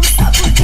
don't stop.